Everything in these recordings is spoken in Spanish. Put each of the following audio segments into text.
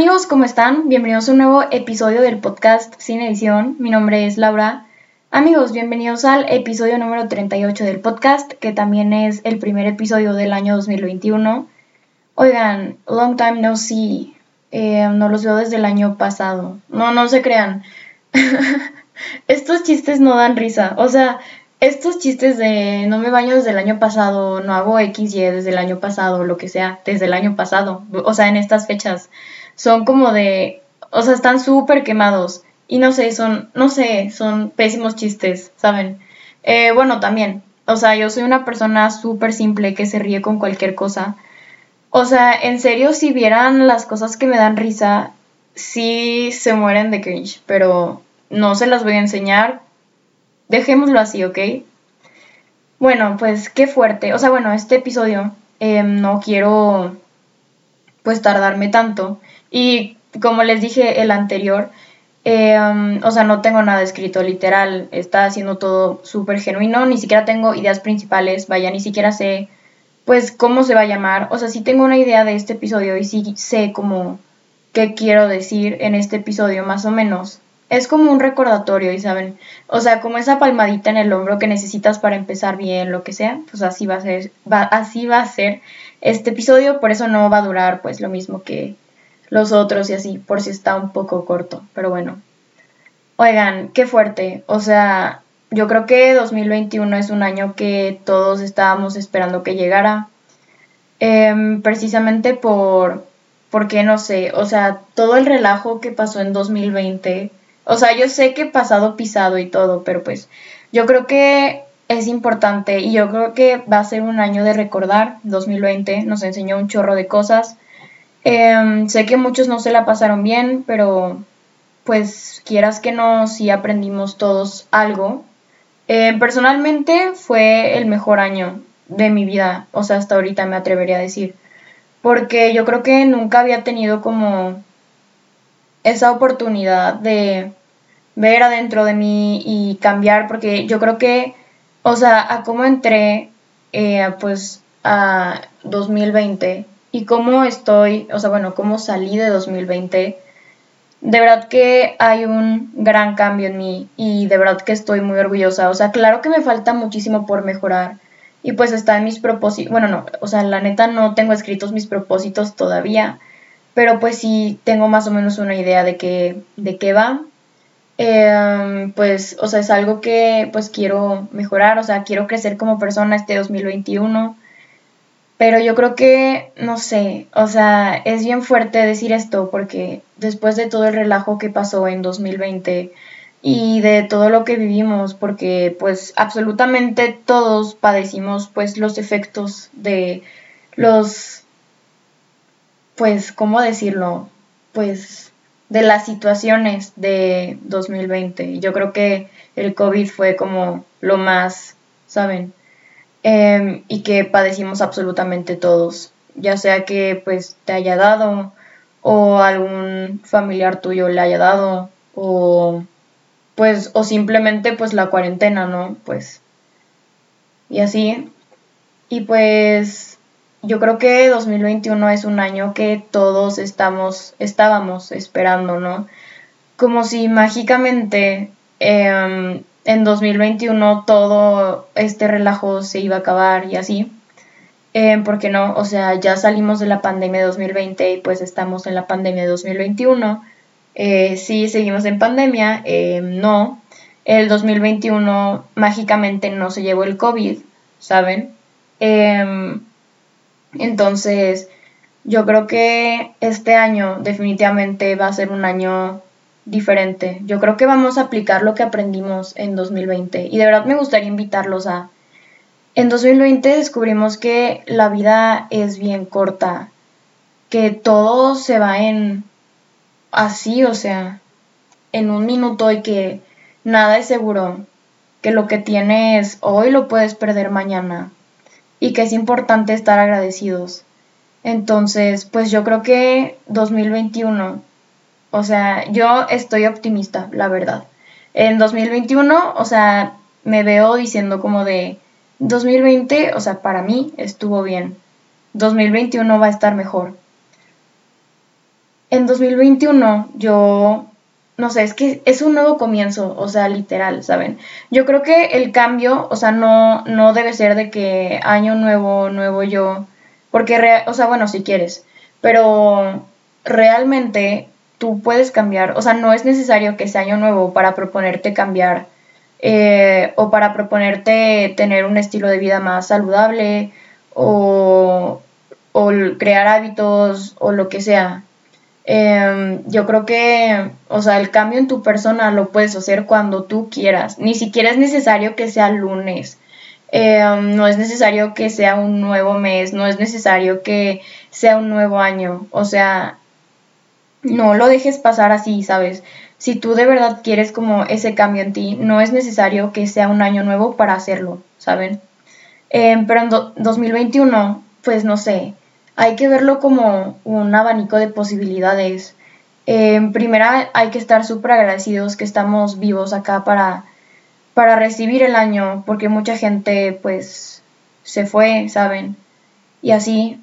amigos, ¿cómo están? Bienvenidos a un nuevo episodio del podcast Sin Edición. Mi nombre es Laura. Amigos, bienvenidos al episodio número 38 del podcast, que también es el primer episodio del año 2021. Oigan, long time no see. Eh, no los veo desde el año pasado. No, no se crean. Estos chistes no dan risa. O sea, estos chistes de no me baño desde el año pasado, no hago XY desde el año pasado, lo que sea, desde el año pasado, o sea, en estas fechas, son como de, o sea, están súper quemados y no sé, son, no sé, son pésimos chistes, ¿saben? Eh, bueno, también, o sea, yo soy una persona súper simple que se ríe con cualquier cosa. O sea, en serio, si vieran las cosas que me dan risa, sí se mueren de cringe, pero no se las voy a enseñar Dejémoslo así, ¿ok? Bueno, pues qué fuerte. O sea, bueno, este episodio em, no quiero pues tardarme tanto. Y como les dije el anterior, em, o sea, no tengo nada escrito literal. Está haciendo todo súper genuino. Ni siquiera tengo ideas principales. Vaya, ni siquiera sé pues cómo se va a llamar. O sea, sí tengo una idea de este episodio y sí sé como qué quiero decir en este episodio más o menos es como un recordatorio, y saben, o sea, como esa palmadita en el hombro que necesitas para empezar bien, lo que sea, pues así va a ser, va, así va a ser este episodio, por eso no va a durar pues lo mismo que los otros y así, por si está un poco corto, pero bueno. Oigan, qué fuerte, o sea, yo creo que 2021 es un año que todos estábamos esperando que llegara, em, precisamente por, porque no sé, o sea, todo el relajo que pasó en 2020 o sea, yo sé que pasado pisado y todo, pero pues yo creo que es importante y yo creo que va a ser un año de recordar. 2020 nos enseñó un chorro de cosas. Em, sé que muchos no se la pasaron bien, pero pues quieras que no, sí aprendimos todos algo. Em, personalmente fue el mejor año de mi vida, o sea, hasta ahorita me atrevería a decir, porque yo creo que nunca había tenido como esa oportunidad de ver adentro de mí y cambiar, porque yo creo que, o sea, a cómo entré, eh, pues, a 2020 y cómo estoy, o sea, bueno, cómo salí de 2020, de verdad que hay un gran cambio en mí y de verdad que estoy muy orgullosa. O sea, claro que me falta muchísimo por mejorar y pues está en mis propósitos, bueno, no, o sea, la neta no tengo escritos mis propósitos todavía, pero pues sí tengo más o menos una idea de qué, de qué va Em, pues, o sea, es algo que pues quiero mejorar, o sea, quiero crecer como persona este 2021. Pero yo creo que, no sé, o sea, es bien fuerte decir esto porque después de todo el relajo que pasó en 2020 y de todo lo que vivimos, porque pues absolutamente todos padecimos pues los efectos de los, pues, ¿cómo decirlo? Pues de las situaciones de 2020. Yo creo que el COVID fue como lo más, ¿saben? Em, y que padecimos absolutamente todos, ya sea que pues te haya dado o algún familiar tuyo le haya dado o pues o simplemente pues la cuarentena, ¿no? Pues y así. Y pues yo creo que 2021 es un año que todos estamos, estábamos esperando, ¿no? Como si mágicamente em, en 2021 todo este relajo se iba a acabar y así. Eh, em, porque no, o sea, ya salimos de la pandemia de 2020 y pues estamos en la pandemia de 2021. Eh, sí, seguimos en pandemia, em, no. El 2021 mágicamente no se llevó el COVID, ¿saben? Entonces, yo creo que este año definitivamente va a ser un año diferente. Yo creo que vamos a aplicar lo que aprendimos en 2020 y de verdad me gustaría invitarlos a... En 2020 descubrimos que la vida es bien corta, que todo se va en así, o sea, en un minuto y que nada es seguro, que lo que tienes hoy lo puedes perder mañana y que es importante estar agradecidos. Entonces, pues yo creo que 2021, o sea, yo estoy optimista, la verdad. En 2021, o sea, me veo diciendo como de 2020, o sea, para mí estuvo bien. 2021 va a estar mejor. en 2021 yo, no sé, es que es un nuevo comienzo, o sea, literal, ¿saben? Yo creo que el cambio, o sea, no, no debe ser de que año nuevo, nuevo yo, porque, o sea, bueno, si quieres, pero realmente tú puedes cambiar, o sea, no es necesario que sea año nuevo para proponerte cambiar eh, o para proponerte tener un estilo de vida más saludable o, crear hábitos o lo que sea. Em, yo creo que, o sea, el cambio en tu persona lo puedes hacer cuando tú quieras. Ni siquiera es necesario que sea lunes. Em, no es necesario que sea un nuevo mes. No es necesario que sea un nuevo año. O sea, no lo dejes pasar así, ¿sabes? Si tú de verdad quieres como ese cambio en ti, no es necesario que sea un año nuevo para hacerlo, ¿saben? Em, pero en 2021, pues no sé, hay que verlo como un abanico de posibilidades. Em, primera, hay que estar súper agradecidos que estamos vivos acá para, para recibir el año, porque mucha gente pues se fue, ¿saben? Y así.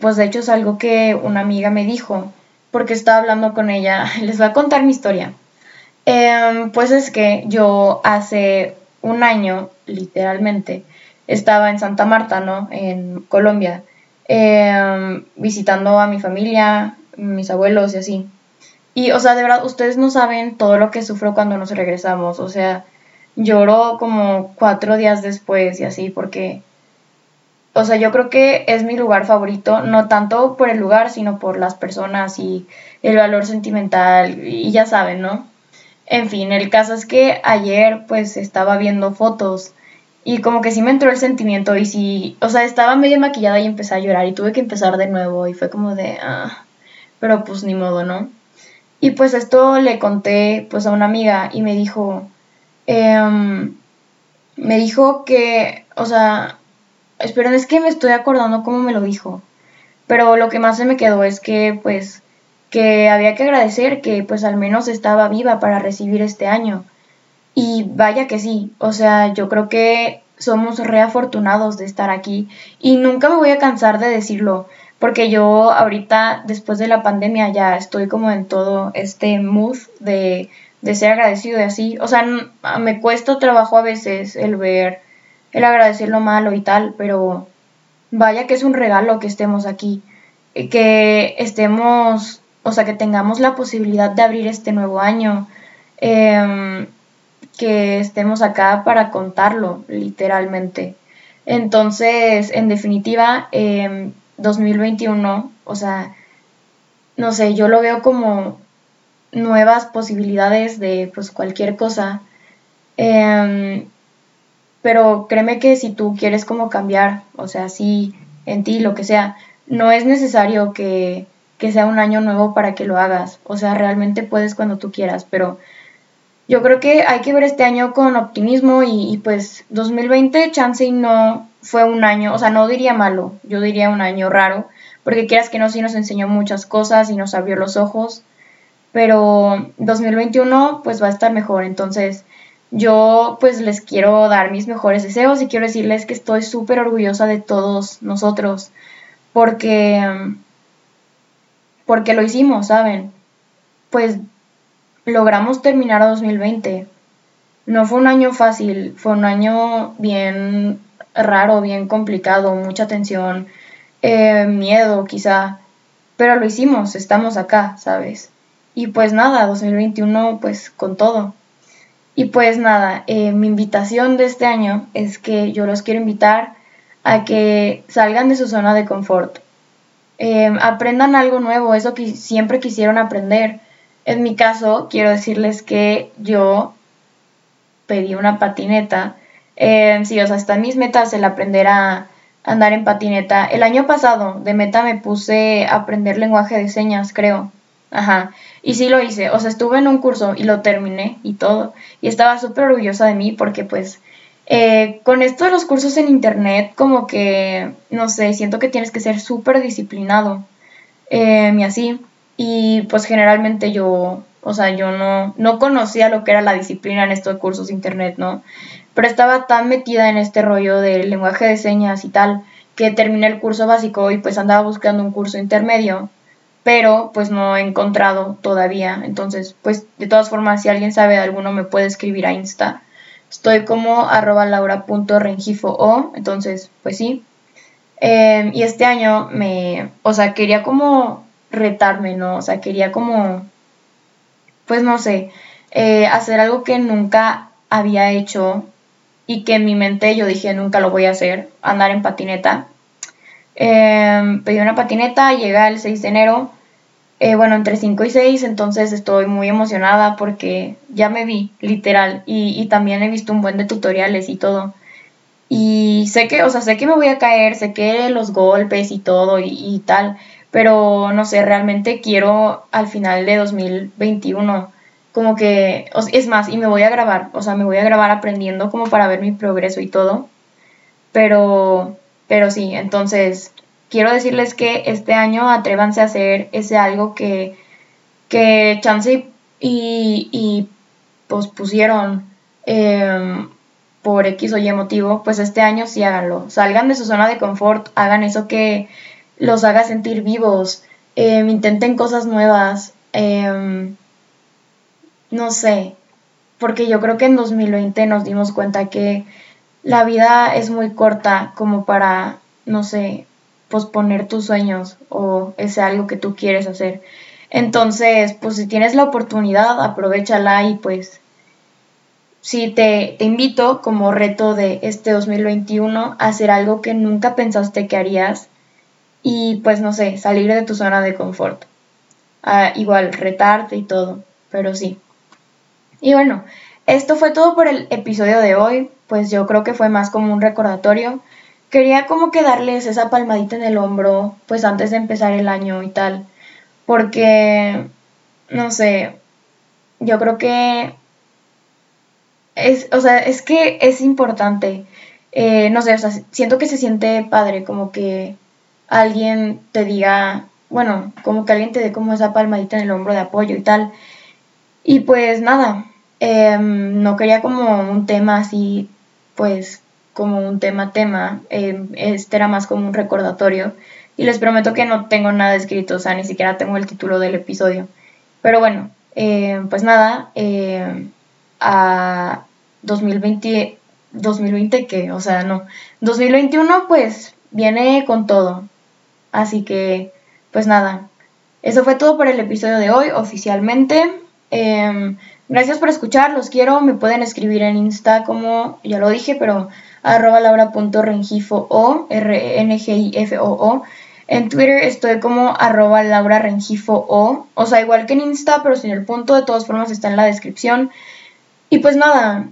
Pues de hecho es algo que una amiga me dijo, porque estaba hablando con ella. Les voy a contar mi historia. Em, pues es que yo hace un año, literalmente, estaba en Santa Marta, ¿no? En Colombia, em, visitando a mi familia, mis abuelos y así. Y, o sea, de verdad, ustedes no saben todo lo que sufro cuando nos regresamos. O sea, lloró como cuatro días después y así, porque, o sea, yo creo que es mi lugar favorito, no tanto por el lugar, sino por las personas y el valor sentimental, y ya saben, ¿no? En fin, el caso es que ayer pues estaba viendo fotos y como que sí me entró el sentimiento y sí, o sea, estaba medio maquillada y empecé a llorar y tuve que empezar de nuevo y fue como de, ah, pero pues ni modo, ¿no? Y pues esto le conté pues a una amiga y me dijo, em, me dijo que, o sea, esperen, es que me estoy acordando cómo me lo dijo, pero lo que más se me quedó es que pues que había que agradecer que pues al menos estaba viva para recibir este año. Y vaya que sí, o sea, yo creo que somos reafortunados de estar aquí. Y nunca me voy a cansar de decirlo, porque yo ahorita después de la pandemia ya estoy como en todo este mood de, de ser agradecido y así, o sea, me cuesta trabajo a veces el ver, el agradecer lo malo y tal, pero vaya que es un regalo que estemos aquí, que estemos o sea, que tengamos la posibilidad de abrir este nuevo año, em, que estemos acá para contarlo, literalmente. Entonces, en definitiva, 2021, em, o sea, no sé, yo lo veo como nuevas posibilidades de pues cualquier cosa. Em, pero créeme que si tú quieres como cambiar, o sea, sí, en ti, lo que sea, no es necesario que que sea un año nuevo para que lo hagas. O sea, realmente puedes cuando tú quieras, pero yo creo que hay que ver este año con optimismo y, pues 2020 chance no fue un año, o sea, no diría malo, yo diría un año raro, porque quieras que no, sí nos enseñó muchas cosas y nos abrió los ojos, pero 2021 pues va a estar mejor, entonces yo pues les quiero dar mis mejores deseos y quiero decirles que estoy súper orgullosa de todos nosotros, porque porque lo hicimos, ¿saben? Pues logramos terminar a 2020. No fue un año fácil, fue un año bien raro, bien complicado, mucha tensión, eh, miedo quizá, pero lo hicimos, estamos acá, ¿sabes? Y pues nada, 2021 pues con todo. Y pues nada, eh, mi invitación de este año es que yo los quiero invitar a que salgan de su zona de confort, Em, aprendan algo nuevo, eso que siempre quisieron aprender. En mi caso, quiero decirles que yo pedí una patineta. Eh, sí, o sea, están mis metas el aprender a andar en patineta. El año pasado de meta me puse a aprender lenguaje de señas, creo. Ajá. Y sí lo hice. O sea, estuve en un curso y lo terminé y todo. Y estaba súper orgullosa de mí porque pues eh, con esto de los cursos en internet, como que, no sé, siento que tienes que ser súper disciplinado eh, y así. Y pues generalmente yo, o sea, yo no, no conocía lo que era la disciplina en estos cursos de internet, ¿no? Pero estaba tan metida en este rollo del lenguaje de señas y tal, que terminé el curso básico y pues andaba buscando un curso intermedio pero pues no he encontrado todavía. Entonces, pues de todas formas, si alguien sabe de alguno, me puede escribir a Insta. Estoy como arroba o, entonces, pues sí. Em, y este año me, o sea, quería como retarme, ¿no? O sea, quería como, pues no sé, eh, hacer algo que nunca había hecho y que en mi mente yo dije nunca lo voy a hacer, andar en patineta. Em, pedí una patineta, llega el 6 de enero eh, bueno, entre 5 y 6, entonces estoy muy emocionada porque ya me vi, literal, y, también he visto un buen de tutoriales y todo. Y sé que, o sea, sé que me voy a caer, sé que los golpes y todo y, tal, pero no sé, realmente quiero al final de 2021 como que, es más, y me voy a grabar, o sea, me voy a grabar aprendiendo como para ver mi progreso y todo, pero, pero sí, entonces quiero decirles que este año atrévanse a hacer ese algo que, que chance y, y pospusieron em, por X o Y motivo, pues este año sí háganlo. Salgan de su zona de confort, hagan eso que los haga sentir vivos, em, intenten cosas nuevas, em, no sé, porque yo creo que en 2020 nos dimos cuenta que la vida es muy corta como para, no sé, posponer tus sueños o ese algo que tú quieres hacer. Entonces, pues si tienes la oportunidad, aprovechala y pues sí te, te invito como reto de este 2021 a hacer algo que nunca pensaste que harías y pues no sé, salir de tu zona de confort. Ah, igual, retarte y todo, pero sí. Y bueno, esto fue todo por el episodio de hoy, pues yo creo que fue más como un recordatorio quería como que darles esa palmadita en el hombro, pues antes de empezar el año y tal, porque, no sé, yo creo que es, o sea, es que es importante, eh, no sé, o sea, siento que se siente padre, como que alguien te diga, bueno, como que alguien te dé como esa palmadita en el hombro de apoyo y tal. Y pues nada, em, no quería como un tema así, pues como un tema tema, eh, este era más como un recordatorio y les prometo que no tengo nada escrito, o sea, ni siquiera tengo el título del episodio. Pero bueno, eh, pues nada, eh, a 2020, 2020 que, o sea, no, 2021 pues viene con todo. Así que, pues nada, eso fue todo por el episodio de hoy oficialmente. Gracias por escuchar, los quiero, me pueden escribir en Insta como ya lo dije, pero arroba laura.rengifo o, R-E-N-G-I-F-O-O. En Twitter estoy como arroba Laura Rengifo o, o sea, igual que en Insta, pero sin el punto, de todas formas está en la descripción. Y pues nada,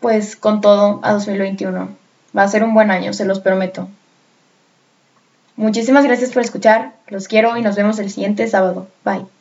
pues con todo a 2021. Va a ser un buen año, se los prometo. Muchísimas gracias por escuchar, los quiero y nos vemos el siguiente sábado. Bye.